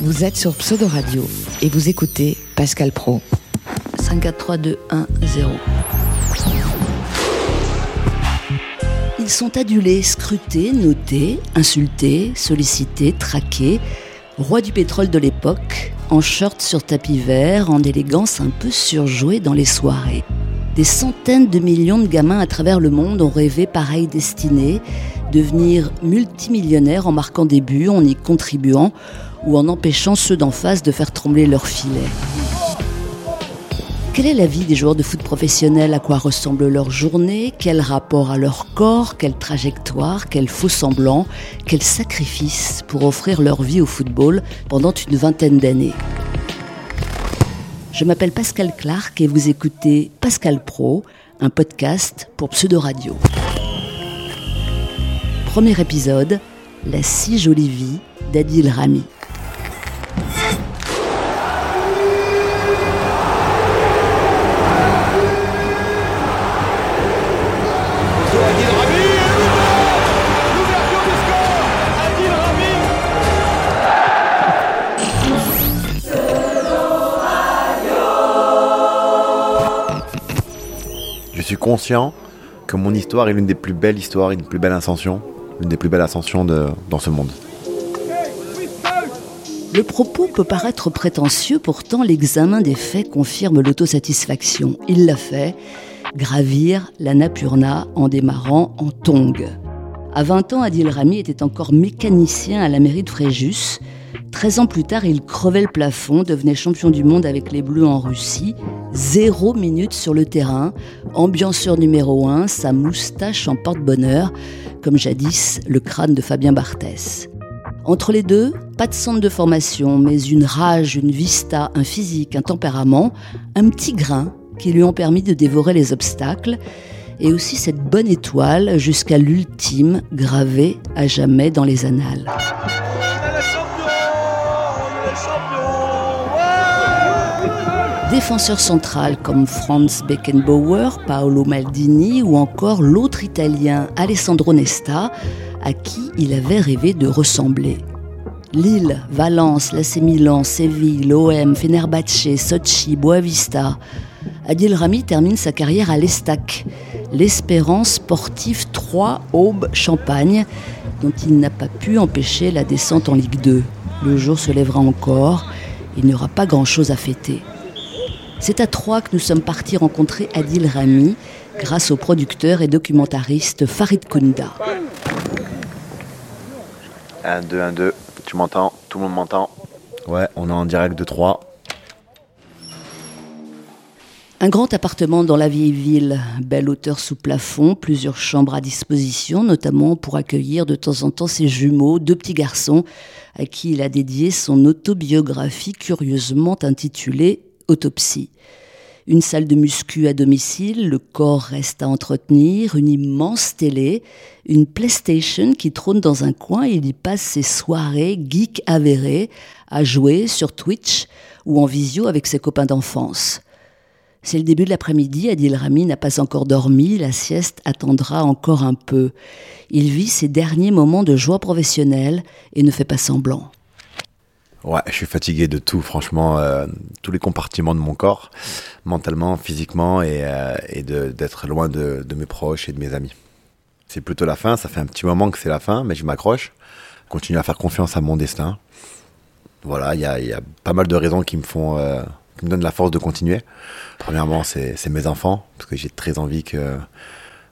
Vous êtes sur Pseudo Radio et vous écoutez Pascal Pro. 5 4 3 2 1 0. Ils sont adulés, scrutés, notés, insultés, sollicités, traqués. Roi du pétrole de l'époque, en short sur tapis vert, en élégance un peu surjouée dans les soirées. Des centaines de millions de gamins à travers le monde ont rêvé pareille destinée, devenir multimillionnaires en marquant des buts, en y contribuant ou en empêchant ceux d'en face de faire trembler leurs filets. Quelle est la vie des joueurs de foot professionnels? À quoi ressemble leur journée? Quel rapport à leur corps? Quelle trajectoire? Quel faux semblant? Quel sacrifice pour offrir leur vie au football pendant une vingtaine d'années? Je m'appelle Pascal Clark et vous écoutez Pascal Pro, un podcast pour Pseudo Radio. Premier épisode, La si jolie vie d'Adil Rami. Conscient que mon histoire est l'une des plus belles histoires, une plus belle ascension, l'une des plus belles ascensions de, dans ce monde. Le propos peut paraître prétentieux, pourtant l'examen des faits confirme l'autosatisfaction. Il l'a fait, gravir la Napurna en démarrant en tong. À 20 ans, Adil Rami était encore mécanicien à la mairie de Fréjus. 13 ans plus tard, il crevait le plafond, devenait champion du monde avec les Bleus en Russie. Zéro minute sur le terrain, ambianceur numéro un, sa moustache en porte-bonheur, comme jadis le crâne de Fabien Barthès. Entre les deux, pas de centre de formation, mais une rage, une vista, un physique, un tempérament, un petit grain qui lui ont permis de dévorer les obstacles, et aussi cette bonne étoile jusqu'à l'ultime gravée à jamais dans les annales. Défenseur central comme Franz Beckenbauer, Paolo Maldini ou encore l'autre Italien Alessandro Nesta, à qui il avait rêvé de ressembler. Lille, Valence, l'AC Milan, Séville, l'OM, Fenerbahce, Sochi, Boavista. Adil Rami termine sa carrière à l'Estac, l'Espérance sportive 3 Aube Champagne, dont il n'a pas pu empêcher la descente en Ligue 2. Le jour se lèvera encore, il n'y aura pas grand-chose à fêter. C'est à Troyes que nous sommes partis rencontrer Adil Rami grâce au producteur et documentariste Farid Kounda. 1, 2, 1, 2. Tu m'entends? Tout le monde m'entend? Ouais, on est en direct de Troyes. Un grand appartement dans la vieille ville, belle hauteur sous plafond, plusieurs chambres à disposition, notamment pour accueillir de temps en temps ses jumeaux, deux petits garçons, à qui il a dédié son autobiographie curieusement intitulée autopsie. Une salle de muscu à domicile, le corps reste à entretenir, une immense télé, une PlayStation qui trône dans un coin et il y passe ses soirées geek avérées à jouer sur Twitch ou en visio avec ses copains d'enfance. C'est le début de l'après-midi, Adil Rami n'a pas encore dormi, la sieste attendra encore un peu. Il vit ses derniers moments de joie professionnelle et ne fait pas semblant. Ouais, je suis fatigué de tout, franchement, euh, tous les compartiments de mon corps, mentalement, physiquement, et, euh, d'être loin de, mes proches et de mes amis. C'est plutôt la fin, ça fait un petit moment que c'est la fin, mais je m'accroche, continue à faire confiance à mon destin. Voilà, il y a, pas mal de raisons qui me font, euh, qui me donnent la force de continuer. Premièrement, c'est mes enfants, parce que j'ai très envie que,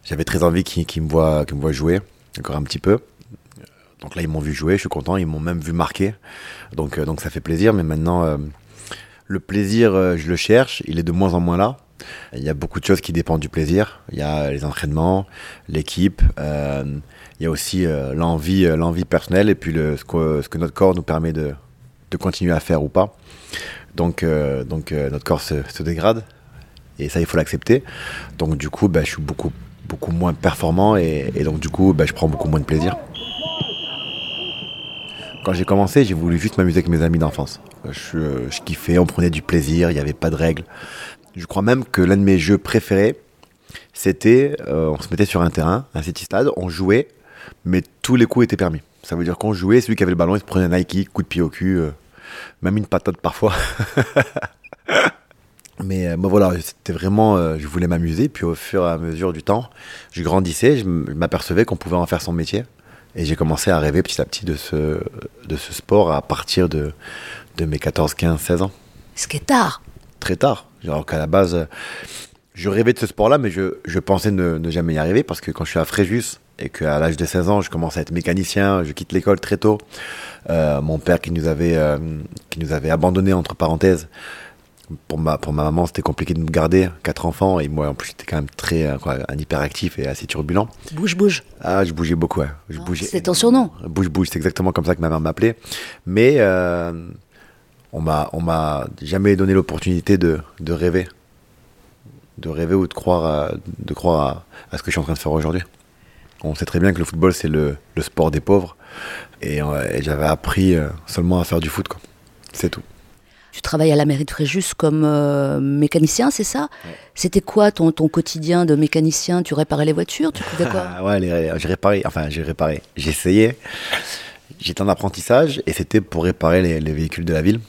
j'avais très envie qu'ils qu me voient, qu'ils me voient jouer, encore un petit peu. Donc là, ils m'ont vu jouer, je suis content, ils m'ont même vu marquer. Donc, euh, donc ça fait plaisir, mais maintenant, euh, le plaisir, euh, je le cherche, il est de moins en moins là. Il y a beaucoup de choses qui dépendent du plaisir. Il y a les entraînements, l'équipe, il y a aussi l'envie, l'envie personnelle et puis le, ce, que, notre corps nous permet de, de continuer à faire ou pas. Donc, donc notre corps se, dégrade et ça, il faut l'accepter. Donc du coup, bah, je suis beaucoup, beaucoup moins performant et, et donc du coup, bah, je prends beaucoup moins de plaisir. Quand j'ai commencé, j'ai voulu juste m'amuser avec mes amis d'enfance. Je, je, kiffais, on prenait du plaisir, il n'y avait pas de règles. Je crois même que l'un de mes jeux préférés, c'était, euh, on se mettait sur un terrain, un city stade, on jouait, mais tous les coups étaient permis. Ça veut dire qu'on jouait, celui qui avait le ballon, il se prenait un Nike, coup de pied au cul. Euh, même une patate parfois. Mais euh, voilà, c'était vraiment, euh, je voulais m'amuser. Puis au fur et à mesure du temps, je grandissais, je m'apercevais qu'on pouvait en faire son métier. Et j'ai commencé à rêver petit à petit de ce, de ce sport à partir de, de mes 14, 15, 16 ans. Ce qui est tard. Très tard. Alors qu'à la base, je rêvais de ce sport-là, mais je, je pensais ne, ne, jamais y arriver parce que quand je suis à Fréjus et qu'à l'âge de 16 ans, je commence à être mécanicien, je quitte l'école très tôt. Euh, mon père qui nous avait, euh, qui nous avait abandonnés, entre parenthèses, pour ma, pour ma maman, c'était compliqué de nous garder, quatre enfants, et moi, en plus, j'étais quand même très, euh, quoi, un hyperactif et assez turbulent. Bouge, bouge. Ah, je bougeais beaucoup, ouais. Je Ah, bougeais. c'est ton surnom. Bouge, bouge, c'est exactement comme ça que ma mère m'appelait. Mais euh, on m'a, on m'a jamais donné l'opportunité de, de rêver, de rêver ou de croire, à, de croire à, à ce que je suis en train de faire aujourd'hui. On sait très bien que le football, c'est le, le sport des pauvres, et, euh, et j'avais appris euh, seulement à faire du foot, quoi. C'est tout. Tu travailles à la mairie de Fréjus comme euh, mécanicien, c'est ça? C'était quoi ton, ton quotidien de mécanicien? Tu réparais les voitures? Tu faisais quoi? Ouais, j'ai réparé, enfin j'ai réparé, j'ai essayé. J'étais en apprentissage et c'était pour réparer les, les véhicules de la ville.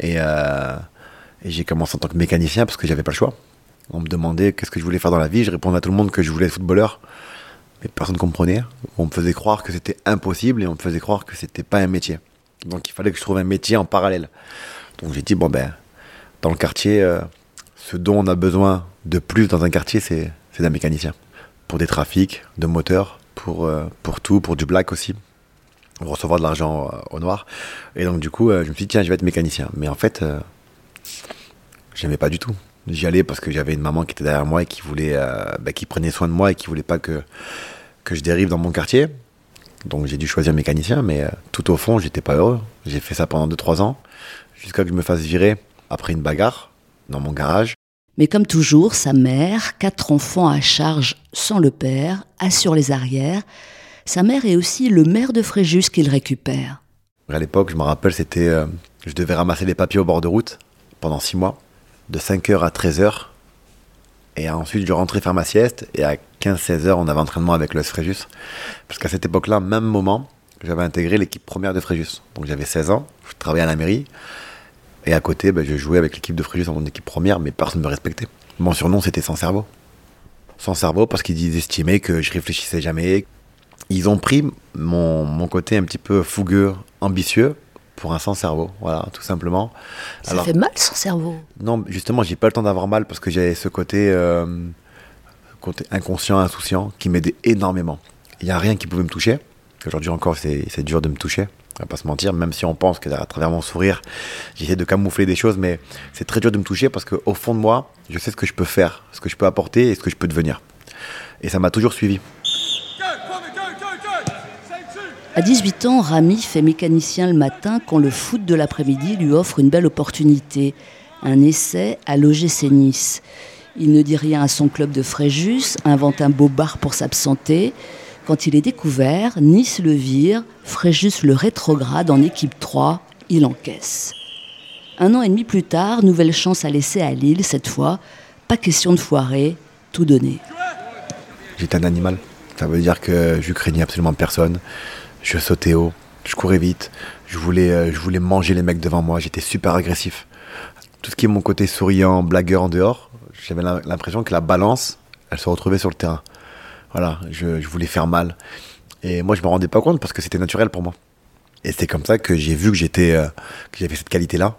Et, euh, et j'ai commencé en tant que mécanicien parce que j'avais pas le choix. On me demandait qu'est-ce que je voulais faire dans la vie. Je répondais à tout le monde que je voulais être footballeur. Mais personne ne comprenait. On me faisait croire que c'était impossible et on me faisait croire que c'était pas un métier. Donc il fallait que je trouve un métier en parallèle. Donc j'ai dit, bon ben, dans le quartier, euh, ce dont on a besoin de plus dans un quartier, c'est d'un mécanicien. Pour des trafics, de moteurs, pour, euh, tout, pour du black aussi. Recevoir de l'argent euh, au noir. Et donc du coup, je me suis dit, tiens, je vais être mécanicien. Mais en fait, j'aimais pas du tout. J'y allais parce que j'avais une maman qui était derrière moi et qui voulait, bah, qui prenait soin de moi et qui voulait pas que, je dérive dans mon quartier. Donc j'ai dû choisir mécanicien, mais tout au fond, j'étais pas heureux. J'ai fait ça pendant 2-3 ans, jusqu'à que je me fasse virer après une bagarre dans mon garage. Mais comme toujours, sa mère, quatre enfants à charge sans le père, assure les arrières. Sa mère est aussi le maire de Fréjus qu'il récupère. À l'époque, je me rappelle, c'était, euh, je devais ramasser les papiers au bord de route pendant 6 mois, de 5h à 13h. Et ensuite, je rentrais faire ma sieste. Et à 15-16h, on avait entraînement avec le Fréjus. Parce qu'à cette époque-là, même moment, j'avais intégré l'équipe première de Fréjus. Donc j'avais 16 ans, je travaillais à la mairie. Et à côté, ben, je jouais avec l'équipe de Fréjus en mon équipe première, mais personne ne me respectait. Mon surnom, c'était Sans Cerveau. Sans Cerveau, parce qu'ils estimaient que je réfléchissais jamais. Ils ont pris mon, mon côté un petit peu fougueux, ambitieux, pour un sans cerveau, voilà, tout simplement. Ça fait mal son cerveau. Non, justement, j'ai pas le temps d'avoir mal parce que j'avais ce côté, euh, côté inconscient, insouciant, qui m'aidait énormément. Il n'y a rien qui pouvait me toucher. Aujourd'hui encore, c'est dur de me toucher. On va pas se mentir, même si on pense que à travers mon sourire, j'essaie de camoufler des choses, mais c'est très dur de me toucher parce qu'au fond de moi, je sais ce que je peux faire, ce que je peux apporter et ce que je peux devenir. Et ça m'a toujours suivi. À 18 ans, Rami fait mécanicien le matin quand le foot de l'après-midi lui offre une belle opportunité. Un essai à l'OGC Nice. Il ne dit rien à son club de Fréjus, invente un beau bar pour s'absenter. Quand il est découvert, Nice le vire, Fréjus le rétrograde en équipe 3, il encaisse. Un an et demi plus tard, nouvelle chance à laisser à Lille, cette fois, pas question de foirer, tout donner. J'étais un animal. Ça veut dire que je craignais absolument personne. Je sautais haut, je courais vite, je voulais, euh, je voulais manger les mecs devant moi, j'étais super agressif. Tout ce qui est mon côté souriant, blagueur en dehors, j'avais l'im- l'impression que la balance, elle se retrouvait sur le terrain. Voilà, je, je voulais faire mal. Et moi, je me rendais pas compte parce que c'était naturel pour moi. Et c'est comme ça que j'ai vu que j'étais, euh, que j'avais cette qualité-là.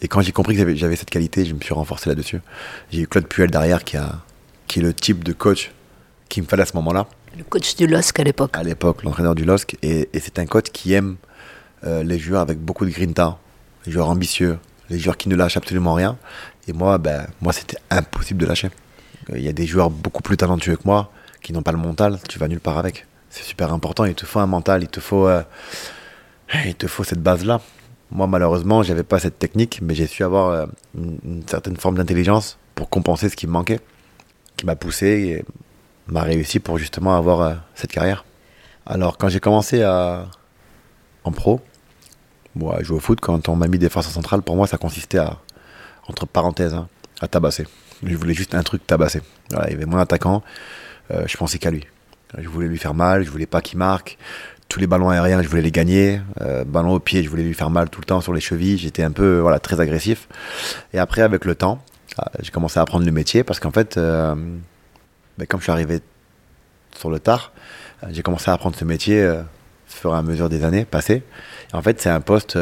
Et quand j'ai compris que j'avais- cette qualité, je me suis renforcé là-dessus. J'ai eu Claude Puel derrière qui, a, qui est le type de coach qu'il me fallait à ce moment-là Le coach du LOSC à l'époque. à l'époque, l'entraîneur du LOSC, et, et c'est un coach qui aime euh, les joueurs avec beaucoup de grinta, les joueurs ambitieux, les joueurs qui ne lâchent absolument rien. Et moi, ben, moi c'était impossible de lâcher. Il y a des joueurs beaucoup plus talentueux que moi qui n'ont pas le mental, tu vas nulle part avec. C'est super important, il te faut un mental, il te faut, euh, il te faut cette base-là. Moi, malheureusement, j'avais pas cette technique, mais j'ai su avoir euh, une, certaine forme d'intelligence pour compenser ce qui me manquait, qui m'a poussé et m'a réussi pour justement avoir euh, cette carrière. Alors, quand j'ai commencé à, en pro, bon, à jouer au foot, quand on m'a mis défenseur central, pour moi, ça consistait à, entre parenthèses, hein, à tabasser. Je voulais juste un truc tabasser. Voilà, il y avait mon attaquant, euh, je pensais qu'à lui. Je voulais lui faire mal, je voulais pas qu'il marque. tous les ballons aériens, je voulais les gagner. Euh, ballon au pied, je voulais lui faire mal tout le temps sur les chevilles. J'étais un peu voilà, très agressif. Et après, avec le temps, ah, j'ai commencé à apprendre le métier parce qu'en fait, euh, ben, comme je suis arrivé sur le tard, euh, j'ai commencé à apprendre ce métier au fur et à mesure des années passées. Et en fait, c'est un poste,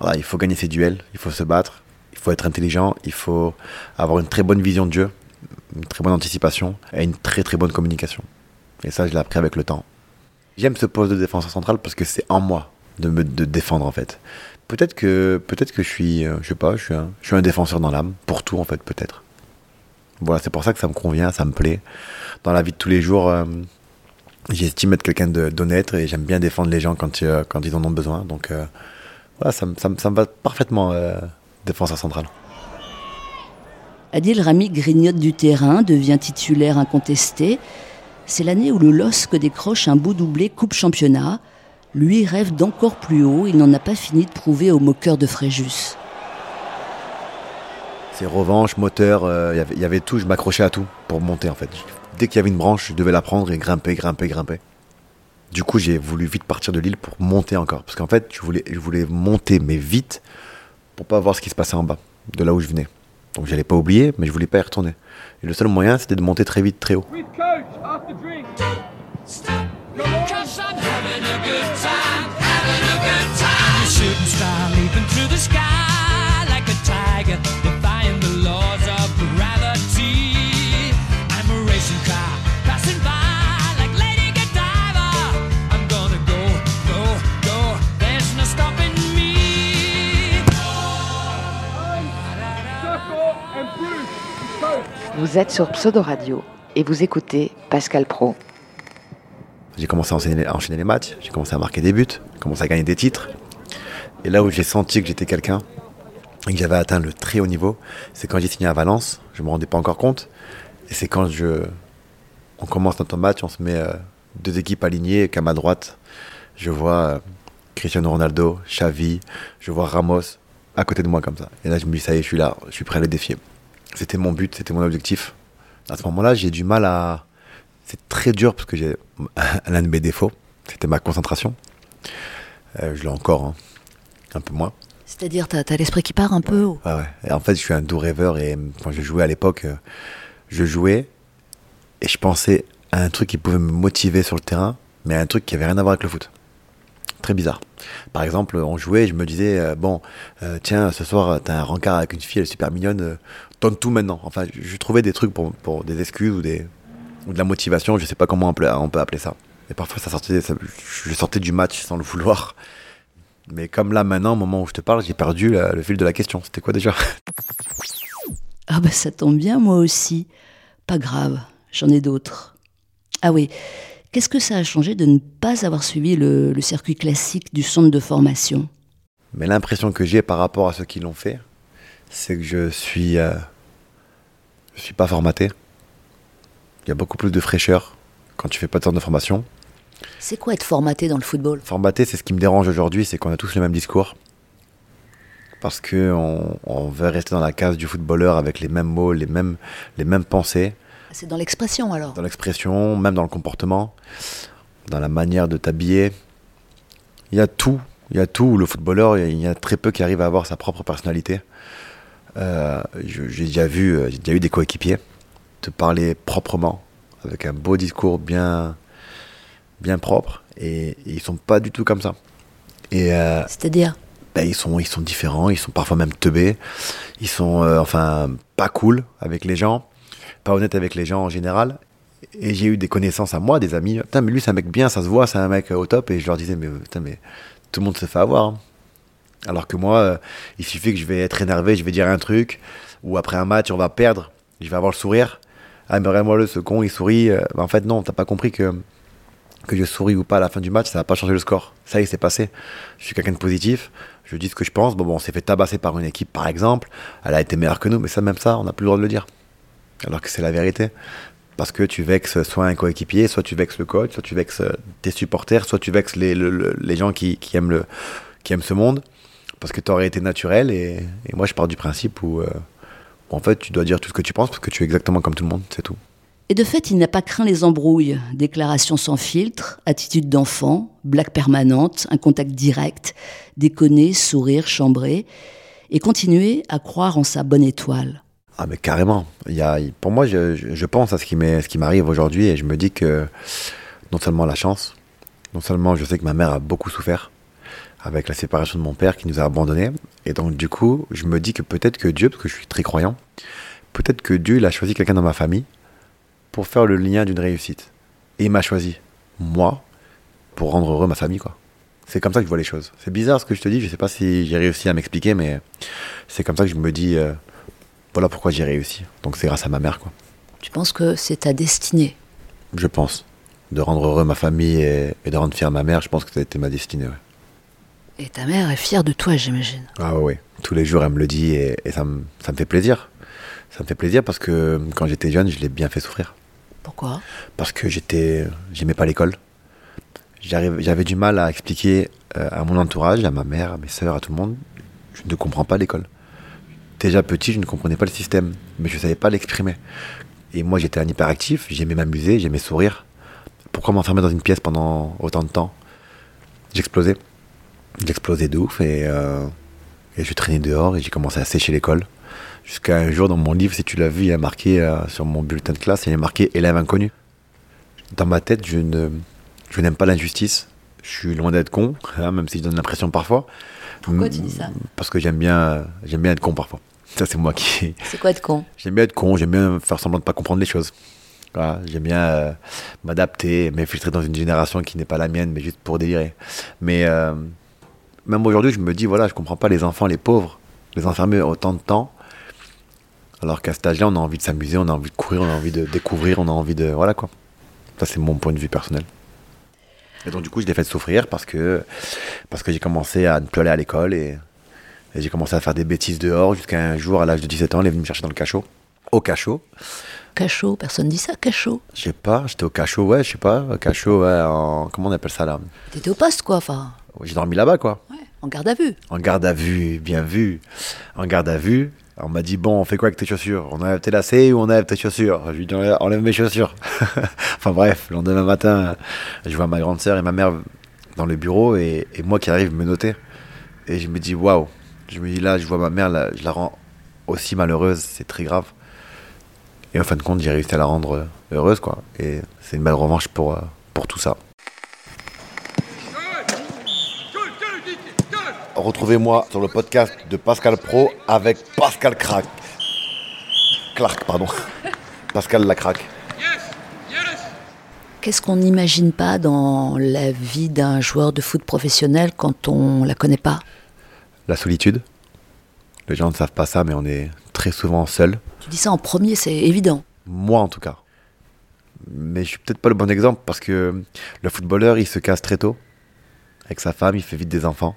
voilà, il faut gagner ses duels, il faut se battre, il faut être intelligent, il faut avoir une très bonne vision de jeu, une très bonne anticipation et une très très bonne communication. Et ça, je l'ai appris avec le temps. J'aime ce poste de défenseur central parce que c'est en moi de me de défendre en fait. Peut-être que peut-être que je suis, euh, je sais pas, je suis un, défenseur dans l'âme pour tout en fait peut-être. Voilà, c'est pour ça que ça me convient, ça me plaît. Dans la vie de tous les jours, euh, j'estime être quelqu'un d'honnête et j'aime bien défendre les gens quand, euh, ils en ont besoin. Donc voilà, ça, ça, ça, me va parfaitement défenseur central. Adil Rami grignote du terrain, devient titulaire incontesté. C'est l'année où le LOSC décroche un beau doublé Coupe Championnat. Lui rêve d'encore plus haut, il n'en a pas fini de prouver au moqueur de Fréjus. C'est revanche, moteur, il euh, y, avait tout, je m'accrochais à tout pour monter en fait. Dès qu'il y avait une branche, je devais la prendre et grimper, grimper, grimper. Du coup, j'ai voulu vite partir de l'île pour monter encore. Parce qu'en fait, je voulais, je voulais monter, mais vite, pour pas voir ce qui se passait en bas, de là où je venais. Donc j'allais pas oublier, mais je voulais pas y retourner. Et le seul moyen, c'était de monter très vite, très haut. Vous êtes sur Pseudo Radio et vous écoutez Pascal Pro. J'ai commencé à enchaîner, les matchs, j'ai commencé à marquer des buts, j'ai commencé à gagner des titres. Et là où j'ai senti que j'étais quelqu'un et que j'avais atteint le très haut niveau, c'est quand j'ai signé à Valence. Je me rendais pas encore compte. Et c'est quand on commence notre match, on se met euh, deux équipes alignées, et qu'à ma droite, je vois euh, Cristiano Ronaldo, Xavi, je vois Ramos à côté de moi comme ça. Et là, je me dis, ça y est, je suis là, je suis prêt à les défier. C'était mon but, c'était mon objectif. À ce moment-là, j'ai du mal à. C'est très dur parce que j'ai l'un de mes défauts, c'était ma concentration. Euh, je l'ai encore, hein. un peu moins. C'est-à-dire, tu as, l'esprit qui part un peu ouais, ouais. en fait, je suis un doux rêveur et quand je jouais à l'époque, euh, je jouais et je pensais à un truc qui pouvait me motiver sur le terrain, mais à un truc qui avait rien à voir avec le foot très bizarre. Par exemple, on jouait, je me disais, euh, bon, euh, tiens, ce soir, t'as un rencard avec une fille, elle est super mignonne, donne tout maintenant. Enfin, je, trouvais des trucs pour, pour, des excuses ou, des, ou de la motivation, je sais pas comment on peut, on peut appeler ça. Et parfois, ça sortait, je sortais du match sans le vouloir. Mais comme là, maintenant, au moment où je te parle, j'ai perdu le fil de la question. C'était quoi déjà? Ah bah ça tombe bien, moi aussi. Pas grave, j'en ai d'autres. Ah oui, Qu'est-ce que ça a changé de ne pas avoir suivi le, circuit classique du centre de formation? Mais l'impression que j'ai par rapport à ceux qui l'ont fait, c'est que je suis, euh, je suis pas formaté. Il y a beaucoup plus de fraîcheur quand tu fais pas de centre de formation. C'est quoi être formaté dans le football? Formaté, c'est ce qui me dérange aujourd'hui, c'est qu'on a tous le même discours. Parce qu'on on veut rester dans la case du footballeur avec les mêmes mots, les mêmes, les mêmes pensées. C'est dans l'expression alors? Dans l'expression, même dans le comportement, dans la manière de t'habiller. Il y a tout. Il y a tout. Le footballeur, il y a très peu qui arrivent à avoir sa propre personnalité. Euh, j'ai déjà vu, euh, j'ai déjà eu des coéquipiers te parler proprement, avec un beau discours bien, bien propre, et, ils sont pas du tout comme ça. Et euh, c'est-à-dire? ben, ils sont, ils sont différents, ils sont parfois même teubés, ils sont, enfin, pas cool avec les gens pas honnête avec les gens en général. Et j'ai eu des connaissances à moi, des amis. Putain, mais lui, c'est un mec bien, ça se voit, c'est un mec au top. Et je leur disais, mais putain, mais tout le monde se fait avoir. Hein. Alors que moi, euh, il suffit que je vais être énervé, je vais dire un truc, ou après un match, on va perdre, je vais avoir le sourire. Ah, mais vraiment, le ce con, il sourit. Euh, en fait, non, t'as pas compris que, que je souris ou pas à la fin du match, ça va pas changer le score. Ça y est, c'est passé. Je suis quelqu'un de positif, je dis ce que je pense. Bon, bon on s'est fait tabasser par une équipe, par exemple. Elle a été meilleure que nous, mais ça, même ça, on n'a plus le droit de le dire alors que c'est la vérité. Parce que tu vexes soit un coéquipier, soit tu vexes le coach, soit tu vexes euh, tes supporters, soit tu vexes les, les gens qui, qui, aiment le, qui aiment ce monde. Parce que tu aurais été naturel. Et, moi, je pars du principe où, euh, où, en fait, tu dois dire tout ce que tu penses parce que tu es exactement comme tout le monde, c'est tout. Et de fait, il n'a pas craint les embrouilles. Déclarations sans filtre, attitude d'enfant, blague permanente, un contact direct, déconner, sourire, chambrer, et continuer à croire en sa bonne étoile. Ah mais carrément. Il y a, pour moi, je, je pense à ce qui m'arrive aujourd'hui et je me dis que non seulement la chance, non seulement je sais que ma mère a beaucoup souffert avec la séparation de mon père qui nous a abandonnés, et donc du coup, je me dis que peut-être que Dieu, parce que je suis très croyant, peut-être que Dieu il a choisi quelqu'un dans ma famille pour faire le lien d'une réussite. Et il m'a choisi, moi, pour rendre heureux ma famille, quoi. C'est comme ça que je vois les choses. C'est bizarre ce que je te dis, je sais pas si j'ai réussi à m'expliquer, mais c'est comme ça que je me dis, euh, voilà pourquoi j'ai réussi. Donc c'est grâce à ma mère, quoi. Tu penses que c'est ta destinée? Je pense. De rendre heureux ma famille et, de rendre fière ma mère, je pense que ça a été ma destinée, ouais. Et ta mère est fière de toi, j'imagine. Ah ouais, tous les jours elle me le dit et, ça, me, ça me fait plaisir. Ça me fait plaisir parce que quand j'étais jeune, je l'ai bien fait souffrir. Pourquoi? Parce que j'étais, j'aimais pas l'école. J'avais du mal à expliquer euh, à mon entourage, à ma mère, à mes sœurs, à tout le monde, je ne comprends pas l'école. Déjà petit, je ne comprenais pas le système, mais je ne savais pas l'exprimer. Et moi, j'étais un hyperactif, j'aimais m'amuser, j'aimais sourire. Pourquoi m'enfermer dans une pièce pendant autant de temps? J'explosais. J'explosais de ouf et, euh, et je traînais dehors et j'ai commencé à sécher l'école. Jusqu'à un jour, dans mon livre, si tu l'as vu, il y a marqué euh, sur mon bulletin de classe, il y a marqué élève inconnu. Dans ma tête, je ne, je n'aime pas l'injustice. Je suis loin d'être con, hein, même si je donne l'impression parfois. Pourquoi tu dis ça? Parce que j'aime bien, j'aime bien être con parfois. Ça, c'est moi qui. C'est quoi être con? J'aime bien être con, j'aime bien faire semblant de pas comprendre les choses. j'aime bien euh, m'adapter, m'infiltrer dans une génération qui n'est pas la mienne, mais juste pour délirer. Mais euh, même aujourd'hui, je me dis, voilà, je comprends pas les enfants, les pauvres, les enfermer autant de temps alors qu'à cet âge-là, on a envie de s'amuser, on a envie de courir, on a envie de découvrir, on a envie de. Voilà quoi. Ça, c'est mon point de vue personnel. Et donc, du coup, je l'ai fait souffrir parce que, parce que j'ai commencé à ne plus aller à l'école et, j'ai commencé à faire des bêtises dehors jusqu'à un jour, à l'âge de 17 ans, elle est venue me chercher dans le cachot. Au cachot. Cachot, personne dit ça, cachot Je sais pas, j'étais au cachot, ouais, je sais pas. Cachot, ouais, en. Comment on appelle ça là? T'étais au poste, quoi, enfin. J'ai dormi là-bas, quoi. Ouais, en garde à vue. En garde à vue, bien vu. En garde à vue. On m'a dit, bon, on fait quoi avec tes chaussures? On enlève tes lacets ou on enlève tes chaussures? Je lui dis, enlève mes chaussures. enfin bref, le lendemain matin, je vois ma grande sœur et ma mère dans le bureau et, moi qui arrive me noter. Et je me dis, waouh. Je me dis, là, je vois ma mère, là, je la rends aussi malheureuse, c'est très grave. Et en fin de compte, j'ai réussi à la rendre heureuse, quoi. Et c'est une belle revanche pour, euh, pour tout ça. Retrouvez-moi sur le podcast de Pascal Pro avec Pascal Crack. Clark, pardon. Pascal Lacraque. Qu'est-ce qu'on n'imagine pas dans la vie d'un joueur de foot professionnel quand on la connaît pas? La solitude. Les gens ne savent pas ça, mais on est très souvent seul. Tu dis ça en premier, c'est évident. Moi, en tout cas. Mais je suis peut-être pas le bon exemple parce que le footballeur, il se casse très tôt. Avec sa femme, il fait vite des enfants.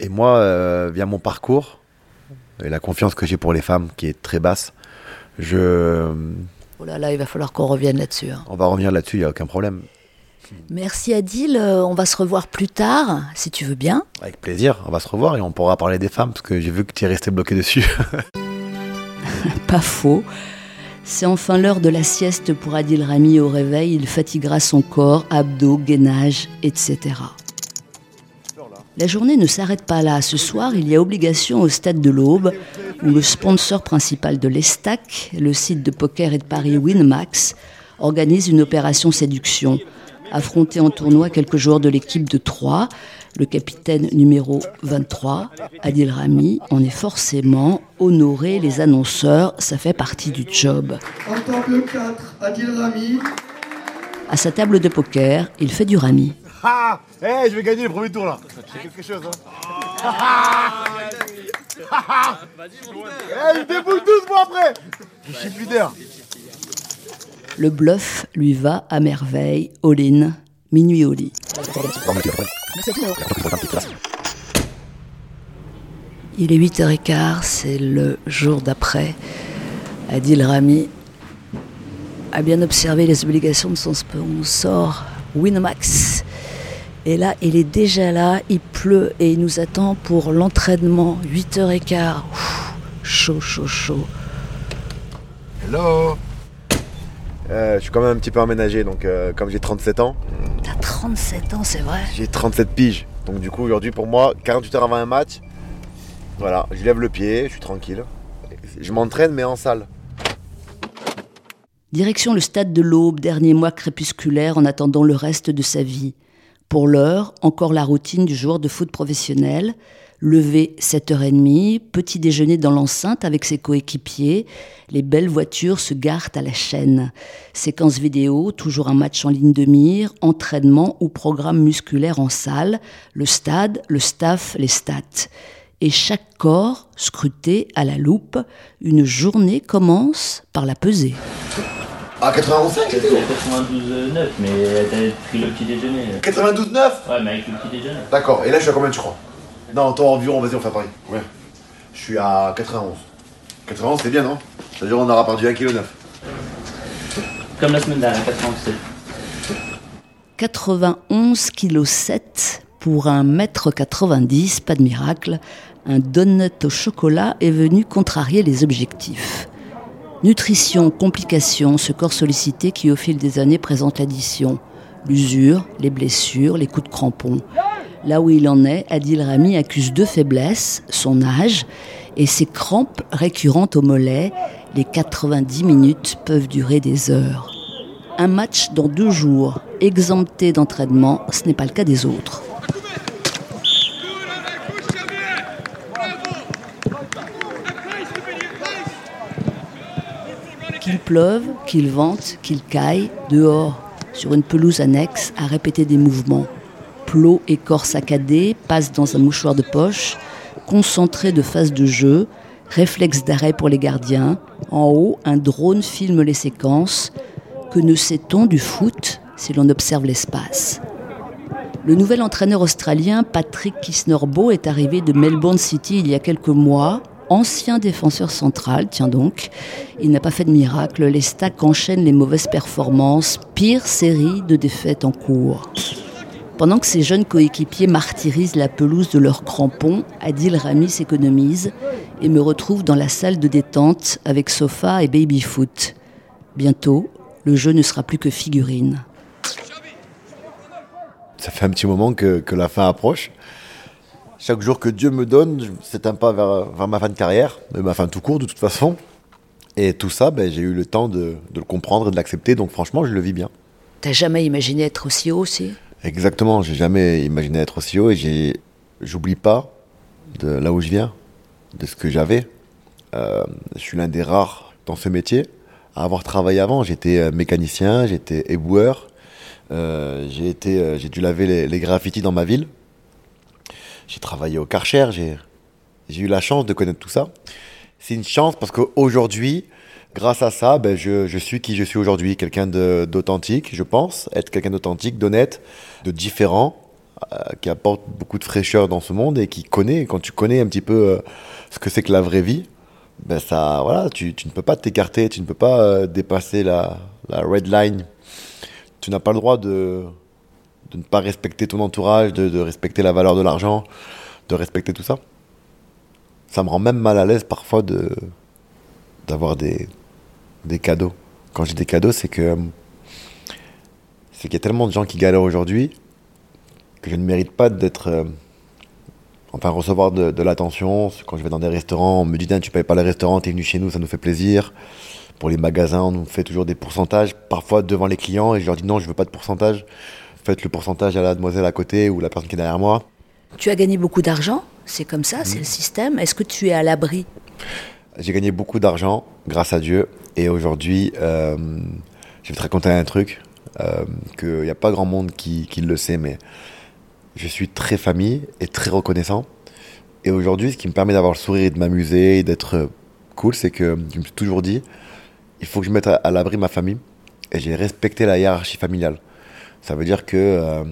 Et moi, euh, via mon parcours et la confiance que j'ai pour les femmes qui est très basse, je. Oh là là, il va falloir qu'on revienne là-dessus. Hein. On va revenir là-dessus, il n'y a aucun problème. Merci Adil, euh, on va se revoir plus tard, si tu veux bien. Avec plaisir, on va se revoir et on pourra parler des femmes, parce que j'ai vu que tu es resté bloqué dessus. Pas faux. C'est enfin l'heure de la sieste pour Adil Rami au réveil, il fatiguera son corps, abdos, gainage, etc. La journée ne s'arrête pas là. Ce soir, il y a obligation au stade de l'Aube, où le sponsor principal de l'Estac, le site de poker et de paris Winmax, organise une opération séduction. Affronté en tournoi quelques joueurs de l'équipe de Troyes, le capitaine numéro 23, Adil Rami, en est forcément honoré. Les annonceurs, ça fait partie du job. En tant que 4, Adil Rami. À sa table de poker, il fait du Rami. Ah Eh, je vais gagner le premier tour là. C'est quelque chose, hein. Eh, il débouille tous moi après Je suis leader. Le bluff lui va à merveille. All-in, minuit au lit. Il est 8h15, c'est le jour d'après. Adil Rami a bien observé les obligations de son sponsor Winamax et là, il est déjà là, il pleut et il nous attend pour l'entraînement. 8h15. chaud, chaud, chaud. Hello Euh, je suis quand même un petit peu aménagé, donc euh, comme j'ai 37 ans, T'as 37 ans, c'est vrai j'ai 37 piges. Donc du coup aujourd'hui pour moi, 48 heures avant un match, voilà, je lève le pied, je suis tranquille. Je m'entraîne mais en salle. Direction le stade de l'Aube, dernier mois crépusculaire en attendant le reste de sa vie. Pour l'heure, encore la routine du joueur de foot professionnel. Lever 7h30, petit déjeuner dans l'enceinte avec ses coéquipiers, les belles voitures se garent à la chaîne. Séquence vidéo, toujours un match en ligne de mire, entraînement ou programme musculaire en salle, le stade, le staff, les stats. Et chaque corps scruté à la loupe, une journée commence par la pesée. Ah 91 C'était 92,9, mais t'as pris le petit déjeuner. 92,9 Ouais, mais avec le petit déjeuner. D'accord, et là je suis à combien tu crois? Non, toi environ, vas-y on fait pareil. Ouais. Je suis à 91. 91 c'est bien non? C'est-à-dire on aura perdu 1,9 kg. Comme la semaine dernière, 87. 91 kg 7 pour un mètre 90, pas de miracle. Un donut au chocolat est venu contrarier les objectifs. Nutrition, complications, ce corps sollicité qui au fil des années présente l'addition. L'usure, les blessures, les coups de crampon. Là où il en est, Adil Rami accuse deux faiblesses, son âge et ses crampes récurrentes au mollet. Les 90 minutes peuvent durer des heures. Un match dans deux jours, exempté d'entraînement, ce n'est pas le cas des autres. Qu'il pleuve, qu'il vente, qu'il caille, dehors, sur une pelouse annexe, à répéter des mouvements. Plot et corps saccadés, passe dans un mouchoir de poche, concentré de phase de jeu, réflexe d'arrêt pour les gardiens. En haut, un drone filme les séquences. Que ne sait-on du foot si l'on observe l'espace? Le nouvel entraîneur australien Patrick Kisnorbo est arrivé de Melbourne City il y a quelques mois. Ancien défenseur central, tiens donc, il n'a pas fait de miracle. Les stacks enchaînent les mauvaises performances, pire série de défaites en cours. Pendant que ses jeunes coéquipiers martyrisent la pelouse de leurs crampons, Adil Rami s'économise et me retrouve dans la salle de détente avec sofa et baby-foot. Bientôt, le jeu ne sera plus que figurine. Ça fait un petit moment que, que la fin approche. Chaque jour que Dieu me donne, c'est un pas vers, vers ma fin de carrière, mais ma fin tout court de toute façon. Et tout ça, ben, j'ai eu le temps de, de le comprendre et de l'accepter, donc franchement, je le vis bien. T'as jamais imaginé être aussi haut aussi? Exactement, j'ai jamais imaginé être aussi haut et j'ai, j'oublie pas de là où je viens, de ce que j'avais. Euh, je suis l'un des rares dans ce métier à avoir travaillé avant. J'étais euh, mécanicien, j'étais éboueur, euh, j'ai été, j'ai dû laver les, les graffitis dans ma ville. J'ai travaillé au Karcher, j'ai, eu la chance de connaître tout ça. C'est une chance parce qu'aujourd'hui, grâce à ça, ben, je, je suis qui je suis aujourd'hui. Quelqu'un d'authentique, je pense. Être quelqu'un d'authentique, d'honnête, de différent, euh, qui apporte beaucoup de fraîcheur dans ce monde et qui connaît, quand tu connais un petit peu euh, ce que c'est que la vraie vie, ben ça, voilà, tu, tu ne peux pas t'écarter, tu ne peux pas euh, dépasser la, la red line. Tu n'as pas le droit de, de ne pas respecter ton entourage, de, de respecter la valeur de l'argent, de respecter tout ça. Ça me rend même mal à l'aise parfois de d'avoir des, des cadeaux. Quand j'ai des cadeaux, c'est que c'est qu'il y a tellement de gens qui galèrent aujourd'hui que je ne mérite pas d'être euh, enfin recevoir de, l'attention. Quand je vais dans des restaurants, on me dit tu payes pas les restaurants, t'es venu chez nous, ça nous fait plaisir. Pour les magasins, on nous fait toujours des pourcentages, parfois devant les clients, et je leur dis non, je veux pas de pourcentage. Faites le pourcentage à la demoiselle à côté ou la personne qui est derrière moi. Tu as gagné beaucoup d'argent, c'est comme ça, c'est le système. Est-ce que tu es à l'abri? J'ai gagné beaucoup d'argent, grâce à Dieu. Et aujourd'hui, euh, je vais te raconter un truc euh, qu'il n'y a pas grand monde qui, qui le sait, mais je suis très famille et très reconnaissant. Et aujourd'hui, ce qui me permet d'avoir le sourire et de m'amuser et d'être cool, c'est que je me suis toujours dit, il faut que je mette à, à l'abri ma famille. Et j'ai respecté la hiérarchie familiale. Ça veut dire que, euh,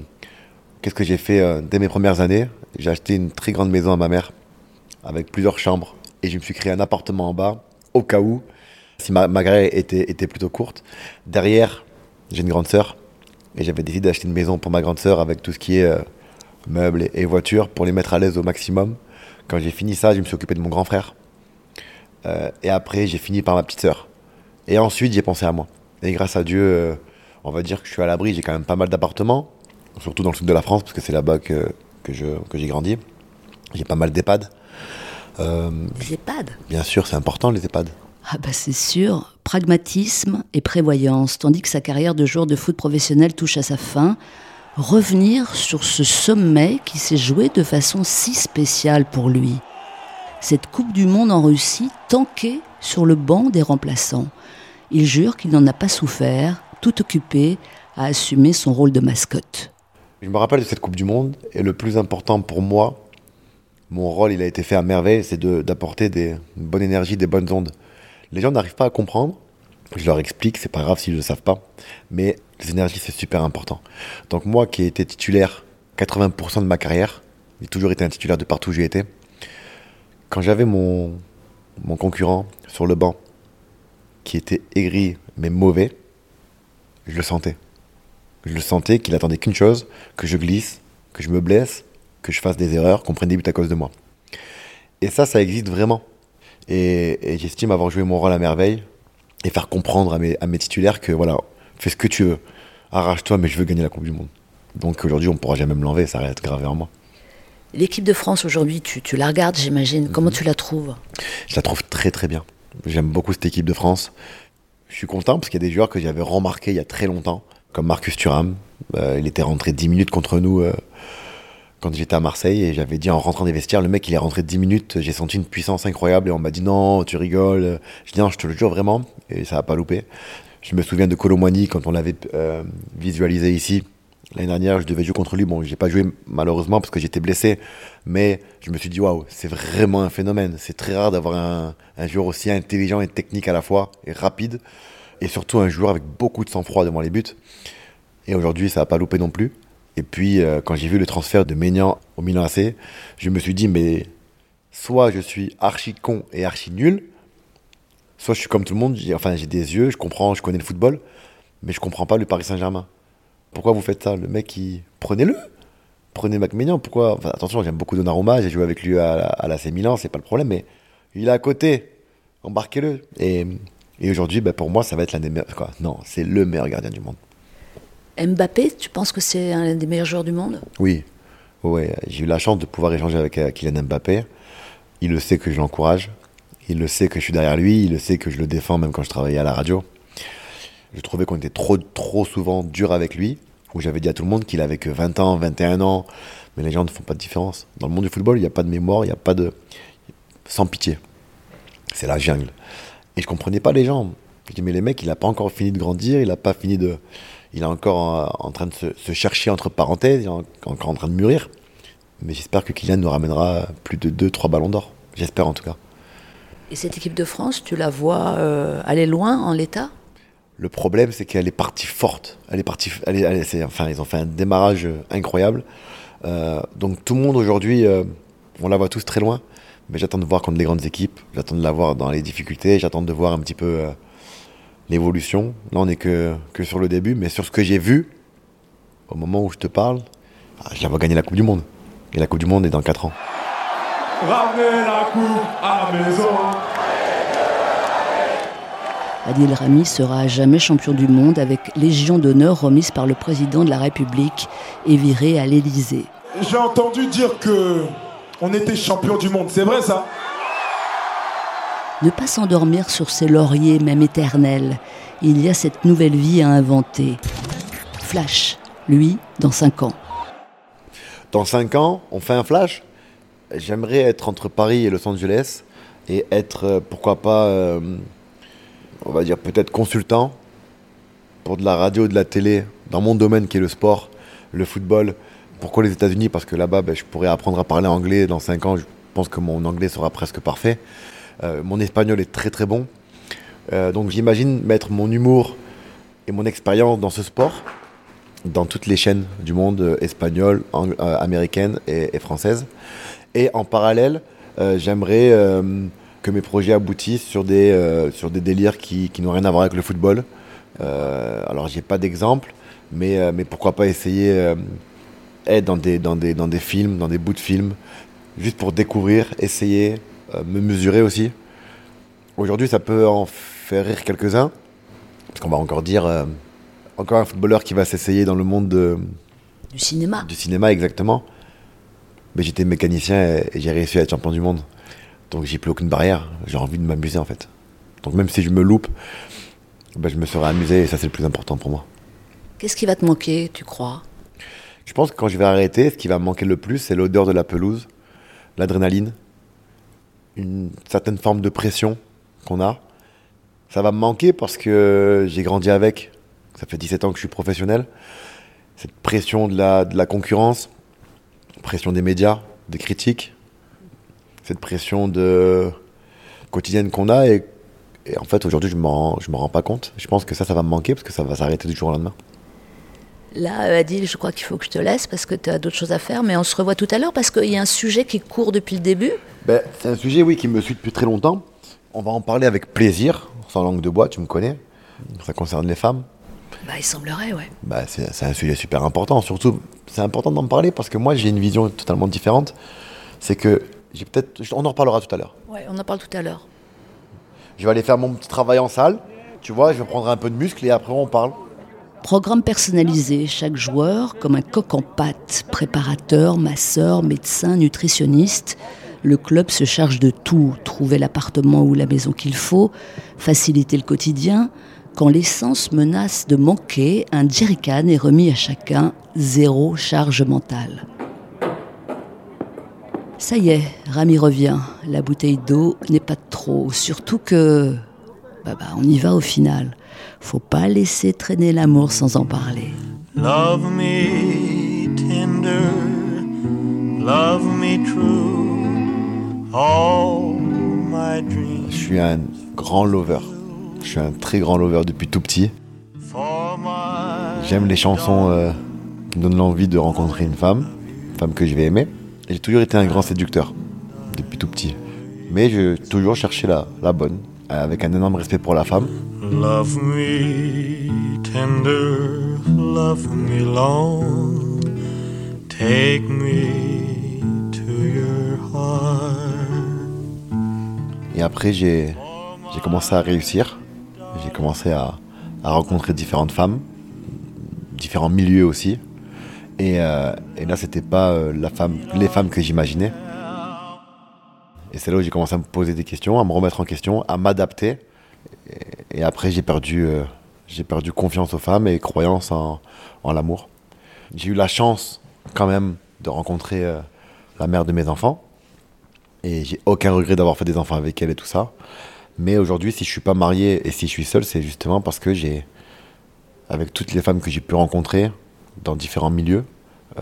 qu'est-ce que j'ai fait euh, dès mes premières années? J'ai acheté une très grande maison à ma mère, avec plusieurs chambres. Et je me suis créé un appartement en bas, au cas où, si ma, ma carrière était, était plutôt courte. Derrière, j'ai une grande sœur. Et j'avais décidé d'acheter une maison pour ma grande sœur avec tout ce qui est euh, meubles et, et voitures pour les mettre à l'aise au maximum. Quand j'ai fini ça, je me suis occupé de mon grand frère. Et après, j'ai fini par ma petite sœur. Et ensuite, j'ai pensé à moi. Et grâce à Dieu, on va dire que je suis à l'abri. J'ai quand même pas mal d'appartements, surtout dans le sud de la France, parce que c'est là-bas que, que, je, que j'ai grandi. J'ai pas mal d'EHPAD. Euh, les EHPAD Bien sûr, c'est important les EHPAD. Ah bah c'est sûr, pragmatisme et prévoyance, tandis que sa carrière de joueur de foot professionnel touche à sa fin. Revenir sur ce sommet qui s'est joué de façon si spéciale pour lui. Cette Coupe du Monde en Russie, tankée sur le banc des remplaçants. Il jure qu'il n'en a pas souffert, tout occupé à assumer son rôle de mascotte. Je me rappelle de cette Coupe du Monde, et le plus important pour moi, mon rôle, il a été fait à merveille, c'est d'apporter une bonne énergie, des bonnes ondes. Les gens n'arrivent pas à comprendre. Je leur explique, c'est pas grave s'ils ne le savent pas. Mais les énergies, c'est super important. Donc moi qui ai été titulaire 80% de ma carrière, j'ai toujours été un titulaire de partout où j'ai été. Quand j'avais mon, mon concurrent sur le banc, qui était aigri mais mauvais, je le sentais. Je le sentais qu'il attendait qu'une chose, que je glisse, que je me blesse, que je fasse des erreurs, qu'on prenne des buts à cause de moi. Et ça, ça existe vraiment. Et, j'estime avoir joué mon rôle à merveille et faire comprendre à mes, à mes titulaires que voilà, fais ce que tu veux, arrache-toi, mais je veux gagner la Coupe du Monde. Donc aujourd'hui, on ne pourra jamais me l'enlever, ça reste gravé en moi. L'équipe de France aujourd'hui, tu, tu, la regardes, j'imagine. Comment mhm. tu la trouves? Je la trouve très très bien. J'aime beaucoup cette équipe de France. Je suis content parce qu'il y a des joueurs que j'avais remarqués il y a très longtemps, comme Marcus Thuram. Euh, il était rentré 10 minutes contre nous euh, quand j'étais à Marseille et j'avais dit en rentrant des vestiaires, le mec il est rentré 10 minutes, j'ai senti une puissance incroyable et on m'a dit non, tu rigoles. Je dis non, je te le jure vraiment et ça va pas louper. Je me souviens de Colomani quand on l'avait euh, visualisé ici. L'année dernière, je devais jouer contre lui. Bon, j'ai pas joué malheureusement parce que j'étais blessé, mais je me suis dit waouh, c'est vraiment un phénomène. C'est très rare d'avoir un, joueur aussi intelligent et technique à la fois et rapide, et surtout un joueur avec beaucoup de sang-froid devant les buts. Et aujourd'hui, ça va pas louper non plus. Et puis, euh, quand j'ai vu le transfert de Maignan au Milan AC, je me suis dit, mais soit je suis archi con et archi nul, soit je suis comme tout le monde, enfin j'ai des yeux, je comprends, je connais le football, mais je comprends pas le Paris Saint-Germain. Pourquoi vous faites ça? Le mec, il... prenez-le Prenez Maignan, pourquoi? Enfin, Attention, j'aime beaucoup Donnarumma, j'ai joué avec lui à, à l'AC Milan, c'est pas le problème, mais il est à côté, embarquez-le. Et, et aujourd'hui, ben, pour moi, ça va être l'un des meilleurs. Quoi. Non, c'est le meilleur gardien du monde. Mbappé, tu penses que c'est un des meilleurs joueurs du monde? Oui. Ouais, j'ai eu la chance de pouvoir échanger avec euh, Kylian Mbappé. Il le sait que je l'encourage. Il le sait que je suis derrière lui. Il le sait que je le défends même quand je travaillais à la radio. Je trouvais qu'on était trop, trop souvent dur avec lui. Où j'avais dit à tout le monde qu'il avait que 20 ans, 21 ans. Mais les gens ne font pas de différence. Dans le monde du football, il n'y a pas de mémoire, il n'y a pas de. Sans pitié. C'est la jungle. Et je comprenais pas les gens. Je dis, mais les mecs, il n'a pas encore fini de grandir, il n'a pas fini de il est encore en, train de se, chercher entre parenthèses, il est encore en train de mûrir. Mais j'espère que Kylian nous ramènera plus de 2-3 ballons d'or. J'espère en tout cas. Et cette équipe de France, tu la vois euh, aller loin en l'état? Le problème, c'est qu'elle est partie forte. Elle est partie, enfin, ils ont fait un démarrage incroyable. Euh, donc tout le monde aujourd'hui, on la voit tous très loin. Mais j'attends de voir contre les grandes équipes. J'attends de la voir dans les difficultés. J'attends de voir un petit peu l'évolution. Là, on n'est que, sur le début, mais sur ce que j'ai vu, au moment où je te parle, ah, je la vois gagner la Coupe du Monde. Et la Coupe du Monde est dans 4 ans. Adil Rami sera à jamais champion du monde avec Légion d'honneur remise par le président de la République et viré à l'Élysée. J'ai entendu dire que on était champion du monde, c'est vrai ça? Ne pas s'endormir sur ses lauriers, même éternels. Il y a cette nouvelle vie à inventer. Flash, lui, dans 5 ans. Dans 5 ans, on fait un flash? J'aimerais être entre Paris et Los Angeles et être, euh, pourquoi pas, euh, on va dire peut-être consultant pour de la radio, de la télé, dans mon domaine qui est le sport, le football. Pourquoi les États-Unis? Parce que là-bas, ben, je pourrais apprendre à parler anglais. Dans 5 ans, je pense que mon anglais sera presque parfait. Euh, mon espagnol est très très bon. Euh, donc j'imagine mettre mon humour et mon expérience dans ce sport, dans toutes les chaînes du monde, euh, espagnoles, américaines et, françaises. Et en parallèle, j'aimerais que mes projets aboutissent sur des, sur des délires qui, qui n'ont rien à voir avec le football. alors j'ai pas d'exemple, mais, mais pourquoi pas essayer être dans des, dans, des, dans des films, dans des bouts de films, juste pour découvrir, essayer, me mesurer aussi. Aujourd'hui, ça peut en faire rire quelques-uns, Parce qu'on va encore dire, euh, encore un footballeur qui va s'essayer dans le monde de- Du cinéma. du cinéma exactement. Mais j'étais mécanicien et j'ai réussi à être champion du monde. Donc j'ai plus aucune barrière. J'ai envie de m'amuser en fait. Donc même si je me loupe, ben, je me serai amusé et ça c'est le plus important pour moi. Qu'est-ce qui va te manquer, tu crois? Je pense que quand je vais arrêter, ce qui va me manquer le plus, c'est l'odeur de la pelouse, l'adrénaline, une certaine forme de pression qu'on a. Ça va me manquer parce que j'ai grandi avec. Ça fait 17 ans que je suis professionnel. Cette pression de la, de la concurrence, pression des médias, des critiques, cette pression de quotidienne qu'on a. Et, et en fait, aujourd'hui, je ne m'en rends pas compte. Je pense que ça, ça va me manquer parce que ça va s'arrêter du jour au lendemain. Là, euh, Adil, je crois qu'il faut que je te laisse parce que tu as d'autres choses à faire, mais on se revoit tout à l'heure parce qu'il y a un sujet qui court depuis le début. Ben, c'est un sujet, oui, qui me suit depuis très longtemps. On va en parler avec plaisir, sans langue de bois, tu me connais. Ça concerne les femmes. Bah, il semblerait, ouais. Bah, c'est c'est un sujet super important. Surtout, c'est important d'en parler parce que moi, j'ai une vision totalement différente. C'est que j'ai peut-être. On en reparlera tout à l'heure. Ouais, on en parle tout à l'heure. Je vais aller faire mon petit travail en salle. Tu vois, je vais prendre un peu de muscle et après, on parle. Programme personnalisé, chaque joueur comme un coq en pâte, préparateur, masseur, médecin, nutritionniste. Le club se charge de tout, trouver l'appartement ou la maison qu'il faut, faciliter le quotidien. Quand l'essence menace de manquer, un jerrycan est remis à chacun, zéro charge mentale. Ça y est, Rami revient. La bouteille d'eau n'est pas trop, surtout que bah bah, on y va au final. Faut pas laisser traîner l'amour sans en parler. Love me tender, love me true, all my dreams Je suis un grand lover. Je suis un très grand lover depuis tout petit. J'aime les chansons euh, qui me donnent l'envie de rencontrer une femme, une femme que je vais aimer. J'ai toujours été un grand séducteur, depuis tout petit. Mais j'ai toujours cherché la, la bonne, avec un énorme respect pour la femme. love me tender, love me long, take me to your heart. Et après, j'ai j'ai commencé à réussir. J'ai commencé à, à rencontrer différentes femmes, différents milieux aussi. Et, euh, et là, c'était pas euh, la femme, les femmes que j'imaginais. Et c'est là où j'ai commencé à me poser des questions, à me remettre en question, à m'adapter. Et, après, j'ai perdu, euh, perdu confiance aux femmes et croyance en, en l'amour. J'ai eu la chance, quand même, de rencontrer euh, la mère de mes enfants. Et j'ai aucun regret d'avoir fait des enfants avec elle et tout ça. Mais aujourd'hui, si je suis pas marié et si je suis seul, c'est justement parce que j'ai, avec toutes les femmes que j'ai pu rencontrer dans différents milieux,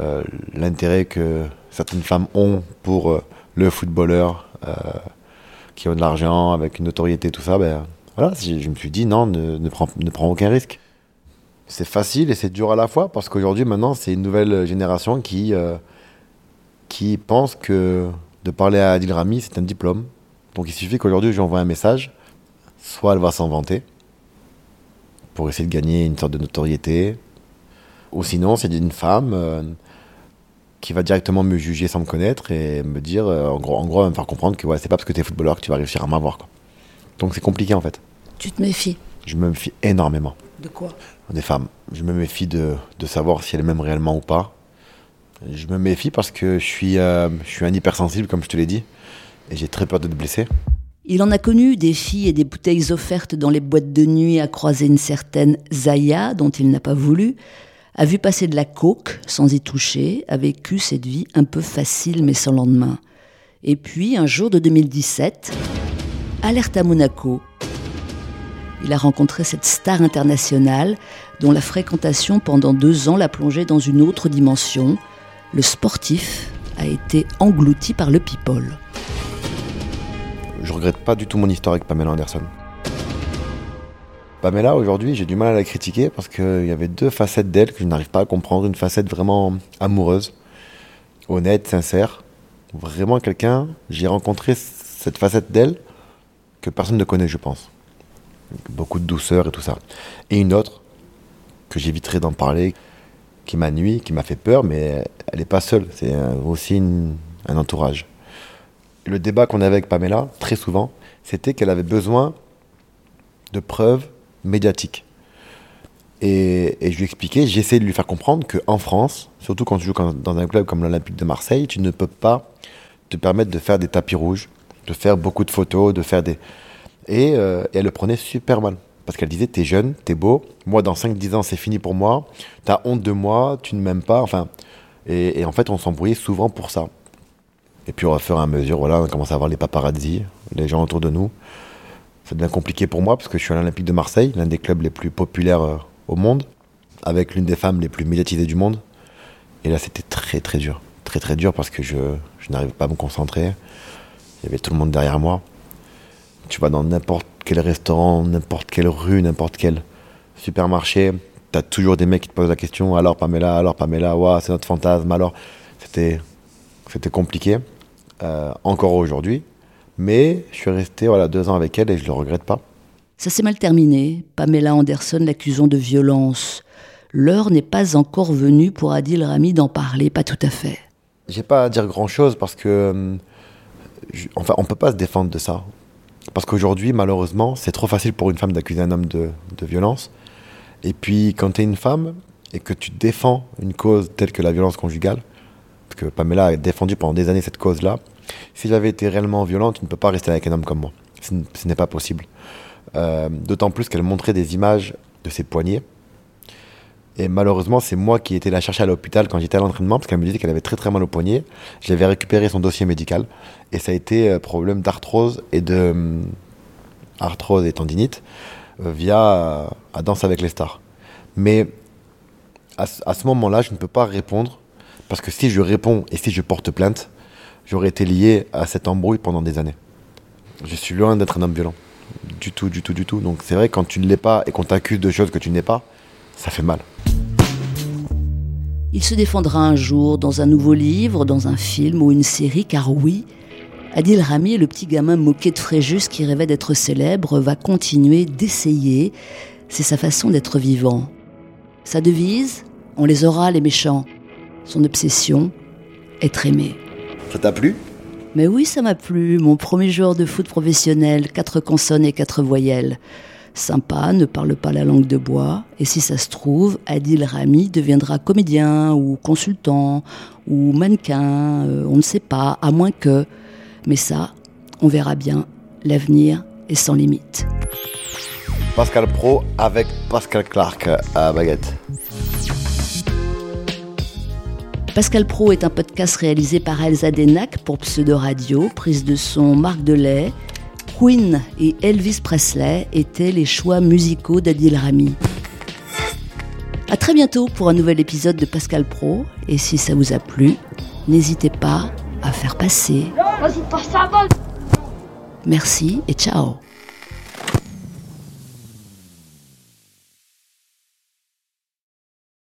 euh, l'intérêt que certaines femmes ont pour euh, le footballeur euh, qui a de l'argent, avec une notoriété, tout ça, ben voilà, je, me suis dit non, ne, prends, aucun risque. C'est facile et c'est dur à la fois parce qu'aujourd'hui, maintenant, c'est une nouvelle génération qui, qui pense que de parler à Adil Rami, c'est un diplôme. Donc il suffit qu'aujourd'hui, je lui envoie un message, soit elle va s'en vanter pour essayer de gagner une sorte de notoriété, ou sinon, c'est une femme euh, qui va directement me juger sans me connaître et me dire, euh, en, gros, en gros, me faire comprendre que ouais, c'est pas parce que tu es footballeur que tu vas réussir à m'avoir. quoi. Donc c'est compliqué en fait. Tu te méfies. Je me méfie énormément De quoi? Des femmes. Je me méfie de, de savoir si elles m'aiment réellement ou pas. Je me méfie parce que je suis, euh, je suis un hypersensible, comme je te l'ai dit, et j'ai très peur d'être blessé. Il en a connu des filles et des bouteilles offertes dans les boîtes de nuit, a croisé une certaine Zaya, dont il n'a pas voulu, a vu passer de la coke sans y toucher, a vécu cette vie un peu facile mais sans lendemain. Et puis, un jour de 2017, alerte à Monaco. Il a rencontré cette star internationale dont la fréquentation pendant deux ans l'a plongé dans une autre dimension. Le sportif a été englouti par le people. Je regrette pas du tout mon histoire avec Pamela Anderson. Pamela, aujourd'hui, j'ai du mal à la critiquer parce qu'il y avait deux facettes d'elle que je n'arrive pas à comprendre. Une facette vraiment amoureuse, honnête, sincère. Vraiment quelqu'un, j'ai rencontré cette facette d'elle que personne ne connaît, je pense. Beaucoup de douceur et tout ça. Et une autre, que j'éviterai d'en parler, qui m'a nuit, qui m'a fait peur, mais elle n'est pas seule. C'est aussi un entourage. Le débat qu'on avait avec Pamela, très souvent, c'était qu'elle avait besoin de preuves médiatiques. Et, je lui expliquais, j'essaie de lui faire comprendre qu'en France, surtout quand tu joues dans un club comme l'Olympique de Marseille, tu ne peux pas te permettre de faire des tapis rouges, de faire beaucoup de photos, de faire des... Et, euh, elle le prenait super mal. Parce qu'elle disait, t'es jeune, t'es beau, moi dans 5-10 ans c'est fini pour moi, t'as honte de moi, tu ne m'aimes pas, enfin... Et, en fait on s'embrouillait souvent pour ça. Et puis au fur et à mesure, voilà, on commence à voir les paparazzi, les gens autour de nous. Ça devient compliqué pour moi parce que je suis à l'Olympique de Marseille, l'un des clubs les plus populaires euh, au monde, avec l'une des femmes les plus médiatisées du monde. Et là, c'était très très dur. Très très dur parce que je, je n'arrivais pas à me concentrer. Il y avait tout le monde derrière moi. Tu vas dans n'importe quel restaurant, n'importe quelle rue, n'importe quel supermarché, t'as toujours des mecs qui te posent la question alors Pamela, alors Pamela, ouah, c'est notre fantasme, alors. C'était, c'était compliqué, euh, encore aujourd'hui. Mais je suis resté voilà, deux ans avec elle et je le regrette pas. Ça s'est mal terminé. Pamela Anderson l'accusant de violence. L'heure n'est pas encore venue pour Adil Rami d'en parler, pas tout à fait. J'ai pas à dire grand chose parce que. euh, je- enfin, on peut pas se défendre de ça. Parce qu'aujourd'hui, malheureusement, c'est trop facile pour une femme d'accuser un homme de, de violence. Et puis, quand tu es une femme et que tu défends une cause telle que la violence conjugale, parce que Pamela a défendu pendant des années cette cause-là, si j'avais été réellement violent, tu ne peux pas rester avec un homme comme moi. Ce n'est pas possible. Euh, D'autant plus qu'elle montrait des images de ses poignets. Et malheureusement, c'est moi qui étais la chercher à l'hôpital quand j'étais à l'entraînement, parce qu'elle me disait qu'elle avait très très mal au poignet. J'avais récupéré son dossier médical, et ça a été euh, problème d'arthrose et de hum, arthrose et tendinite euh, via euh, à Danse avec les stars. Mais à, à ce moment-là, je ne peux pas répondre, parce que si je réponds et si je porte plainte, j'aurais été lié à cette embrouille pendant des années. Je suis loin d'être un homme violent. Du tout, du tout, du tout. Donc c'est vrai, quand tu ne l'es pas et qu'on t'accuse de choses que tu n'es pas, ça fait mal. Il se défendra un jour dans un nouveau livre, dans un film ou une série, car oui, Adil Rami, le petit gamin moqué de Fréjus qui rêvait d'être célèbre, va continuer d'essayer. C'est sa façon d'être vivant. Sa devise On les aura, les méchants. Son obsession Être aimé. Ça t'a plu? Mais oui, ça m'a plu. Mon premier joueur de foot professionnel, quatre consonnes et quatre voyelles. Sympa, ne parle pas la langue de bois. Et si ça se trouve, Adil Rami deviendra comédien ou consultant ou mannequin, euh, on ne sait pas, à moins que. Mais ça, on verra bien. L'avenir est sans limite. Pascal Pro avec Pascal Clark à Baguette. Pascal Pro est un podcast réalisé par Elsa Denac pour Pseudo Radio, prise de son Marc Delay. Queen et Elvis Presley étaient les choix musicaux d'Adil Rami. À très bientôt pour un nouvel épisode de Pascal Pro. Et si ça vous a plu, n'hésitez pas à faire passer. Merci et ciao.